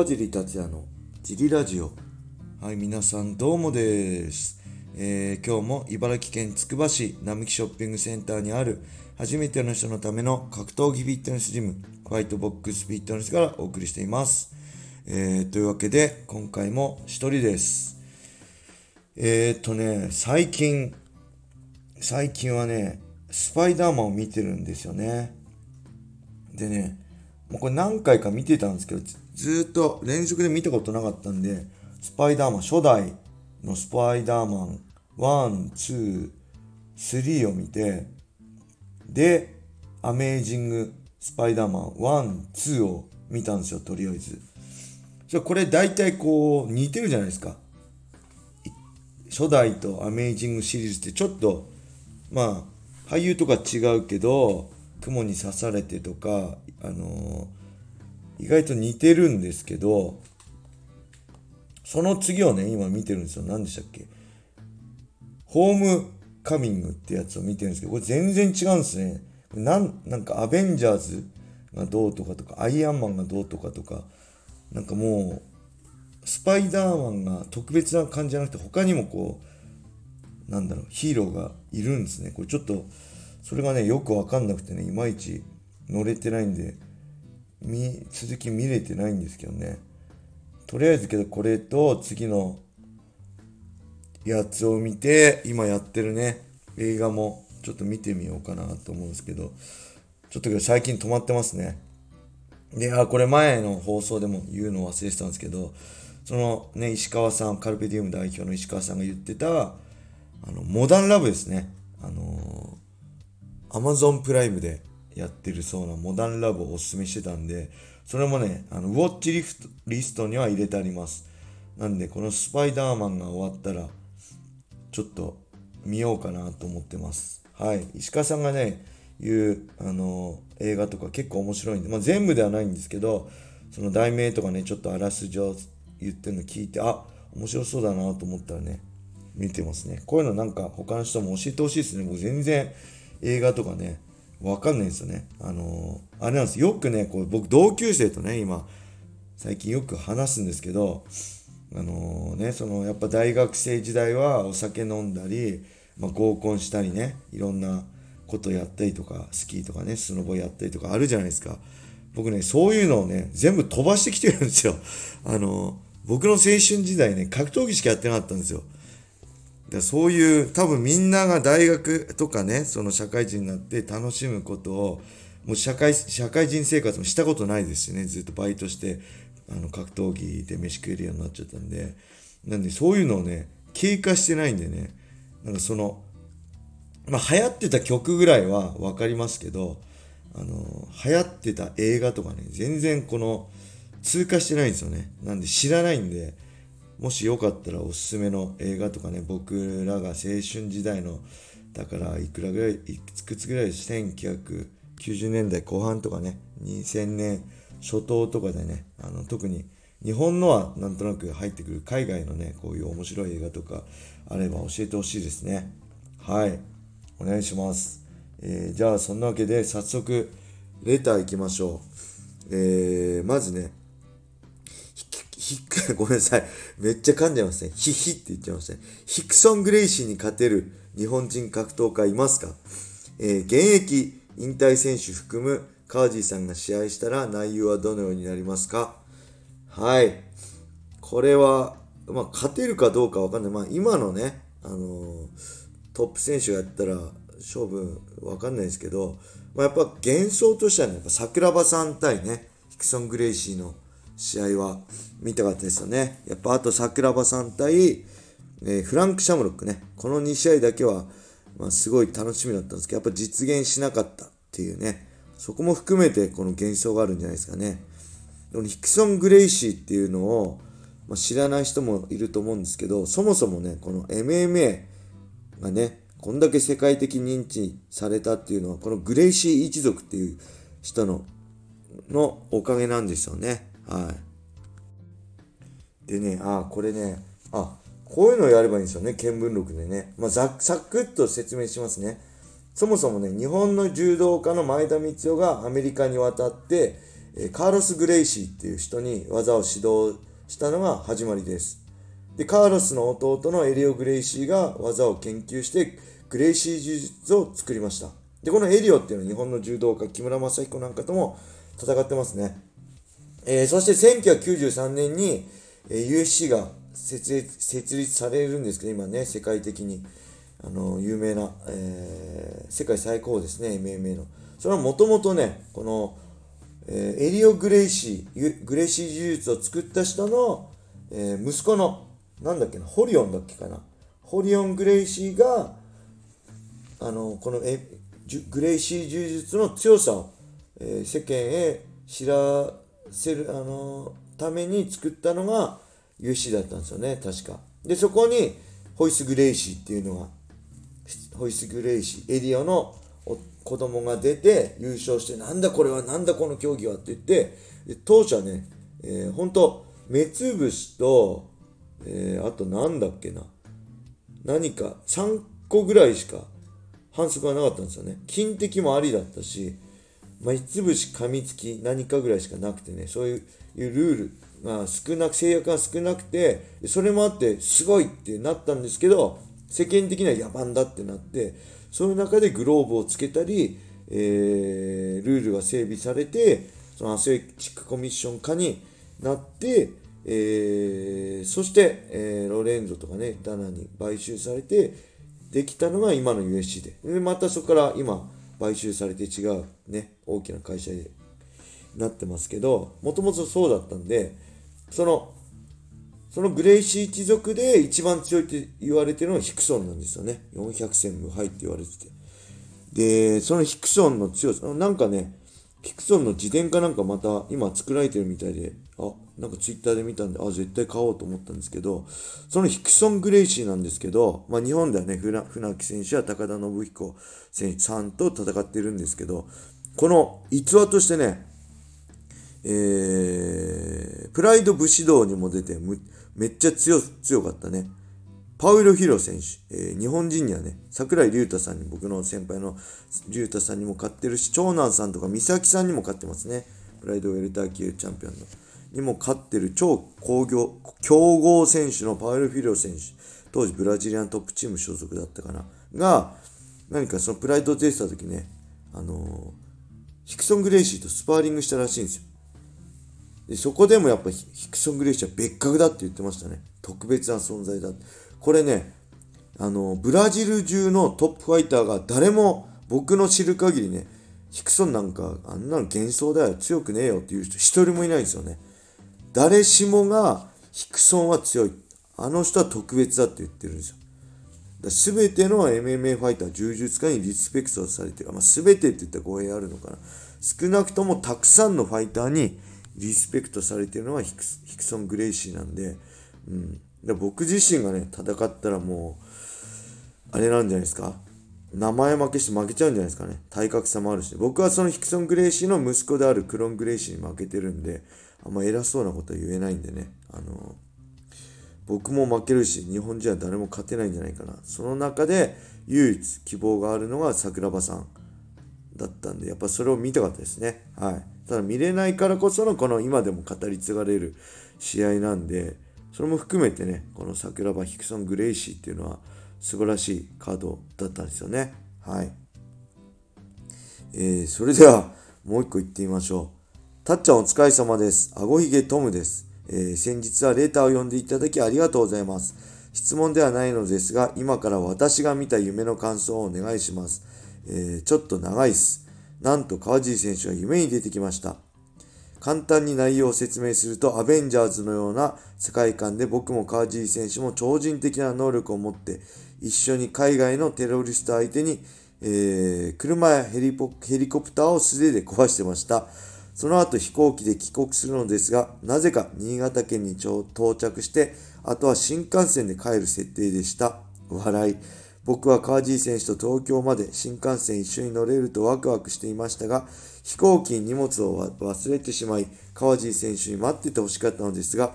川尻達也のジリラジオ。はい皆さんどうもです、えー今日も茨城県つくば市並木ショッピングセンターにある初めての人のための格闘技フィットネスジムホワイトボックスフィットネスからお送りしています、えーというわけで今回も一人です。えー、っとね最近最近はねスパイダーマンを見てるんですよね。でね、もうこれ何回か見てたんですけど、ずっと連続で見たことなかったんで、スパイダーマン、初代のスパイダーマン、1、2、3を見て、で、アメージング・スパイダーマン、1、2を見たんですよ、とりあえず。じゃこれ大体こう似てるじゃないですか。初代とアメージングシリーズってちょっと、まあ、俳優とか違うけど、雲に刺されてとか、あのー意外と似てるんですけど、その次をね、今見てるんですよ。何でしたっけ？ホームカミングってやつを見てるんですけど、これ全然違うんですね。なん、なんかアベンジャーズがどうとかとか、アイアンマンがどうとかとか、なんかもう、スパイダーマンが特別な感じじゃなくて、他にもこう、なんだろう、ヒーローがいるんですね。これちょっと、それがね、よくわかんなくてね、いまいち乗れてないんで、見、続き見れてないんですけどね。とりあえずけど、これと次のやつを見て、今やってるね、映画もちょっと見てみようかなと思うんですけど、ちょっと最近止まってますね。で、あ、これ前の放送でも言うの忘れてたんですけど、そのね、石川さん、カルペディウム代表の石川さんが言ってた、あの、モダンラブですね。あのー、アマゾンプライムでやってるそうなモダンラブをおすすめしてたんで、それもね、あの、ウォッチリフトリストには入れてあります。なんで、このスパイダーマンが終わったら、ちょっと見ようかなと思ってます。はい。石川さんがね、言う、あのー映画とか結構面白いんで、まあ全部ではないんですけど、その題名とかね、ちょっとあらすじを言ってるの聞いて、あ、面白そうだなと思ったらね、見てますね。こういうのなんか他の人も教えてほしいですね。僕全然映画とかね、わかんないんですよね。あのーあれなんです。よくね、こう僕同級生とね、今、最近よく話すんですけど、あのーね、そのやっぱ大学生時代はお酒飲んだり、まあ、合コンしたりね、いろんなことやったりとか、スキーとかね、スノボやったりとかあるじゃないですか。僕ね、そういうのをね、全部飛ばしてきてるんですよ。あのー僕の青春時代ね、格闘技しかやってなかったんですよ。でそういう多分みんなが大学とかねその社会人になって楽しむことをもう社会社会人生活もしたことないですしねずっとバイトしてあの格闘技で飯食えるようになっちゃったんで。なんでそういうのをね経過してないんでね。なんかそのまあ流行ってた曲ぐらいは分かりますけどあの流行ってた映画とかね全然この通過してないんですよね。なんで知らないんでもしよかったらおすすめの映画とかね、僕らが青春時代の、だからいくらぐらい、いくつぐらい1990年代後半とかね、2000年初頭とかでね、あの特に日本のはなんとなく入ってくる海外のね、こういう面白い映画とかあれば教えてほしいですね。はい。お願いします。えーじゃあそんなわけで早速レター行きましょう。えーまずね、ひ、ごめんなさい。めっちゃ噛んじゃいますね。ヒヒって言っちゃいましたね。ヒクソン・グレイシーに勝てる日本人格闘家いますか？えー現役引退選手含む川地さんが試合したら内容はどのようになりますか？はい。これは、まあ、勝てるかどうかわかんない。まあ、今のね、あのートップ選手がやったら勝負わかんないですけど、まあ、やっぱ幻想としてはね、やっぱ桜庭さん対ね、ヒクソン・グレイシーの試合は見たかったですよね。やっぱあと桜庭さん対、えーフランク・シャムロックね。この2試合だけは、まあ、すごい楽しみだったんですけど、やっぱ実現しなかったっていうね。そこも含めてこの幻想があるんじゃないですかね。このヒクソン・グレイシーっていうのを、まあ、知らない人もいると思うんですけど、そもそもね、この MMA がね、こんだけ世界的認知されたっていうのは、このグレイシー一族っていう人の、のおかげなんですよね。はい。でね、あ、これね、あ、こういうのをやればいいんですよね、見聞録でね。まあ、ざサクッと説明しますね。そもそもね、日本の柔道家の前田光代がアメリカに渡って、えカーロス・グレイシーっていう人に技を指導したのが始まりです。で、カーロスの弟のエリオ・グレイシーが技を研究して、グレイシー柔術を作りました。で、このエリオっていうのは日本の柔道家、木村正彦なんかとも戦ってますね。えー、そして1993年に、えー、 UFC が設立設立されるんですけど、今ね、世界的に、あの、有名な、えー、世界最高ですね、MMA の。それはもともとね、この、えー、エリオ・グレイシー、グレイシー柔術を作った人の、えー、息子の、なんだっけな、ホリオンだっけかな。ホリオン・グレイシーが、あの、このえグレイシー柔術の強さを、えー、世間へ知らせる、あのために作ったのが UFC だったんですよね、確か。で、そこに、ホイス・グレイシーっていうのが、ホイス・グレイシー、エリオの子供が出て優勝して、なんだこれは、なんだこの競技はって言って、当初はね、えー、本当目つぶしと、えー、あとなんだっけな、何か3個ぐらいしか反則がなかったんですよね。金的もありだったし、目つぶし、噛みつき、何かぐらいしかなくてね、そういうルールが少なく、制約が少なくて、それもあって、すごいってなったんですけど、世間的には野蛮だってなって、その中でグローブをつけたり、えー、ルールが整備されて、そのアスレチックコミッション化になって、えー、そして、えー、ロレンゾとかね、ダナに買収されて、できたのが今の USC で。で、またそこから今、買収されて違うね、大きな会社でなってますけど、もともとそうだったんで、その、そのグレイシー一族で一番強いって言われてるのはヒクソンなんですよね。400戦無敗って言われてて。で、そのヒクソンの強さ、なんかね、ヒクソンの自伝かなんかまた今作られてるみたいで、なんかツイッターで見たんで、あ、絶対買おうと思ったんですけど、そのヒクソン・グレイシーなんですけど、まあ日本ではね、船木選手や高田信彦選手さんと戦ってるんですけど、この逸話としてね、えー、プライド武士道にも出てめっちゃ強強かったね。パウロ・ヒロ選手、えー、日本人にはね、桜井隆太さんに、僕の先輩の隆太さんにも勝ってるし、長男さんとか美咲さんにも勝ってますね。プライドウェルター級チャンピオンの。にも勝ってる超工業、強豪選手のパウロ・フィロ選手、当時ブラジリアントップチーム所属だったかな、が、何かそのプライドを出てた時ね、あの、ヒクソン・グレイシーとスパーリングしたらしいんですよ。でそこでもやっぱヒクソン・グレイシーは別格だって言ってましたね。特別な存在だ。これね、あの、ブラジル中のトップファイターが誰も僕の知る限りね、ヒクソンなんかあんなの幻想だよ、強くねえよっていう人一人もいないんですよね。誰しもがヒクソンは強い。あの人は特別だって言ってるんですよ。すべての MMA ファイター、柔術家にリスペクトされてる。まあ、すべてって言ったら語弊あるのかな。少なくともたくさんのファイターにリスペクトされてるのはヒクソン・グレイシーなんで、うん。で僕自身がね、戦ったらもう、あれなんじゃないですか。名前負けして負けちゃうんじゃないですかね。体格差もあるし。僕はそのヒクソン・グレイシーの息子であるクロン・グレイシーに負けてるんで、あんま偉そうなことは言えないんでね。あの、僕も負けるし、日本人は誰も勝てないんじゃないかな。その中で唯一希望があるのが桜庭さんだったんで、やっぱそれを見たかったですね。はい。ただ見れないからこそのこの今でも語り継がれる試合なんで、それも含めてね、この桜庭ヒクソン・グレイシーっていうのは素晴らしいカードだったんですよね。はい。えー、それではもう一個言ってみましょう。たっちゃんお疲れ様です。あごひげトムです。えー、先日はレーターを読んでいただきありがとうございます。質問ではないのですが、今から私が見た夢の感想をお願いします。えー、ちょっと長いっす。なんと川尻選手が夢に出てきました。簡単に内容を説明すると、アベンジャーズのような世界観で僕も川尻選手も超人的な能力を持って、一緒に海外のテロリスト相手に、えー、車やヘリヘリコプターを素手で壊してました。その後飛行機で帰国するのですが、なぜか新潟県に到着して、あとは新幹線で帰る設定でした。笑い。僕は川尻選手と東京まで新幹線一緒に乗れるとワクワクしていましたが、飛行機に荷物を忘れてしまい、川尻選手に待っててほしかったのですが、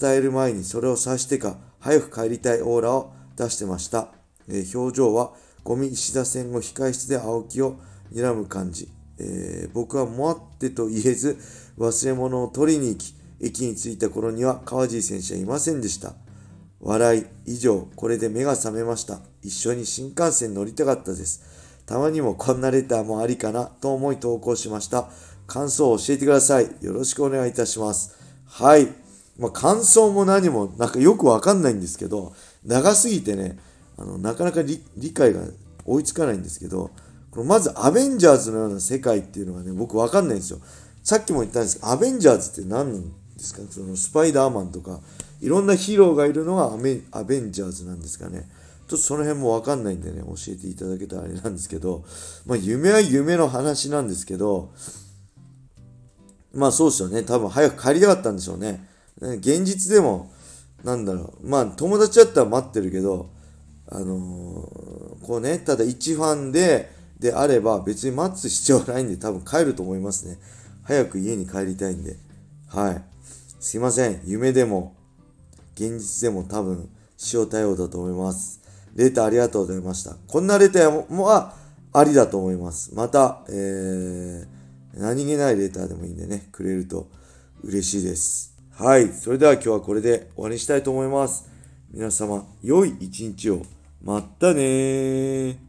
伝える前にそれを察してか、早く帰りたいオーラを出してました。えー、表情は、ゴミ石田線後控室で青木を睨む感じ。えー、僕はもあってと言えず、忘れ物を取りに行き、駅に着いた頃には川尻選手はいませんでした。笑い、以上、これで目が覚めました。一緒に新幹線乗りたかったです。たまにもこんなレターもありかなと思い投稿しました。感想を教えてください。よろしくお願いいたします。はい。まあ、感想も何も、なんかよくわかんないんですけど、長すぎてね、あの、なかなか理解が追いつかないんですけど、このまずアベンジャーズのような世界っていうのがね、僕わかんないんですよ。さっきも言ったんですけど、アベンジャーズって何なんですか？そのスパイダーマンとか、いろんなヒーローがいるのがアアベンジャーズなんですかね。ちょっとその辺もわかんないんでね、教えていただけたらあれなんですけど、まあ夢は夢の話なんですけど、まあそうですよね。多分早く帰りたかったんでしょうね。現実でも、なんだろう。まあ友達だったら待ってるけど、あのー、こうね、ただ一ファンで、であれば別に待つ必要はないんで多分帰ると思いますね。早く家に帰りたいんで。はい。すいません。夢でも、現実でも多分、塩対応だと思います。レターありがとうございました。こんなレターも、あ、ありだと思います。また、えー、何気ないレターでもいいんでね、くれると嬉しいです。はい。それでは今日はこれで終わりにしたいと思います。皆様、良い一日を。まったねー。